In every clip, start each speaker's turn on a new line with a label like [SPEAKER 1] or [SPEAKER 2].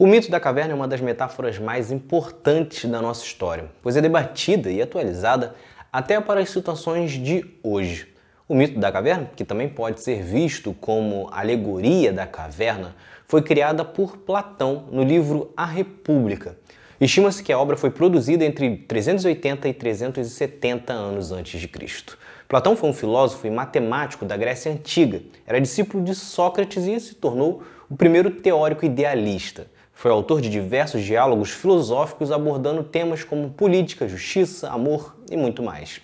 [SPEAKER 1] O mito da caverna é uma das metáforas mais importantes da nossa história, pois é debatida e atualizada até para as situações de hoje. O mito da caverna, que também pode ser visto como alegoria da caverna, foi criada por Platão no livro A República. Estima-se que a obra foi produzida entre 380 e 370 anos antes de Cristo. Platão foi um filósofo e matemático da Grécia Antiga. Era discípulo de Sócrates e se tornou o primeiro teórico idealista. Foi autor de diversos diálogos filosóficos abordando temas como política, justiça, amor e muito mais.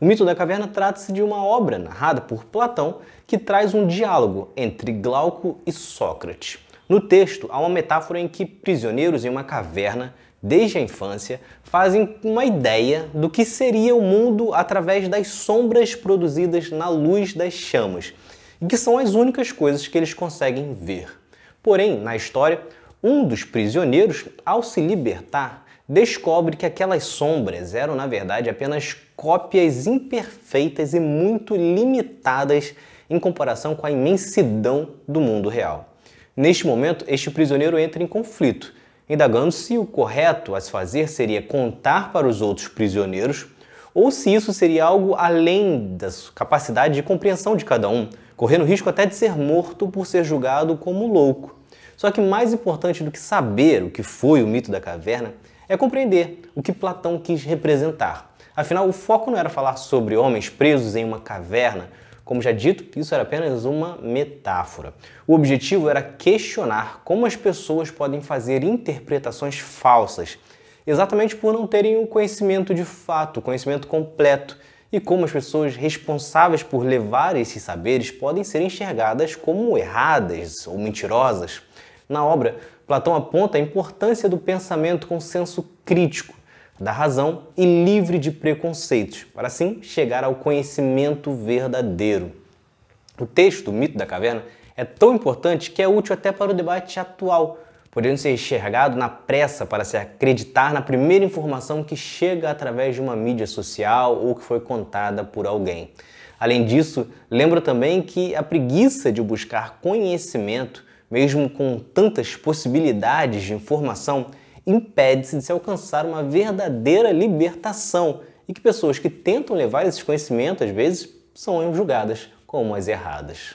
[SPEAKER 1] O mito da caverna trata-se de uma obra narrada por Platão que traz um diálogo entre Glauco e Sócrates. No texto, há uma metáfora em que prisioneiros em uma caverna, desde a infância, fazem uma ideia do que seria o mundo através das sombras produzidas na luz das chamas, e que são as únicas coisas que eles conseguem ver. Porém, na história, um dos prisioneiros, ao se libertar, descobre que aquelas sombras eram, na verdade, apenas cópias imperfeitas e muito limitadas em comparação com a imensidão do mundo real. Neste momento, este prisioneiro entra em conflito, indagando se o correto a se fazer seria contar para os outros prisioneiros ou se isso seria algo além da capacidade de compreensão de cada um, correndo risco até de ser morto por ser julgado como louco. Só que mais importante do que saber o que foi o mito da caverna é compreender o que Platão quis representar. Afinal, o foco não era falar sobre homens presos em uma caverna, como já dito, isso era apenas uma metáfora. O objetivo era questionar como as pessoas podem fazer interpretações falsas, exatamente por não terem o conhecimento de fato, o conhecimento completo, e como as pessoas responsáveis por levar esses saberes podem ser enxergadas como erradas ou mentirosas. Na obra, Platão aponta a importância do pensamento com senso crítico, da razão e livre de preconceitos, para assim chegar ao conhecimento verdadeiro. O texto, o mito da caverna, é tão importante que é útil até para o debate atual, podendo ser enxergado na pressa para se acreditar na primeira informação que chega através de uma mídia social ou que foi contada por alguém. Além disso, lembro também que a preguiça de buscar conhecimento mesmo com tantas possibilidades de informação, impede-se de se alcançar uma verdadeira libertação e que pessoas que tentam levar esses conhecimentos, às vezes, são julgadas como as erradas.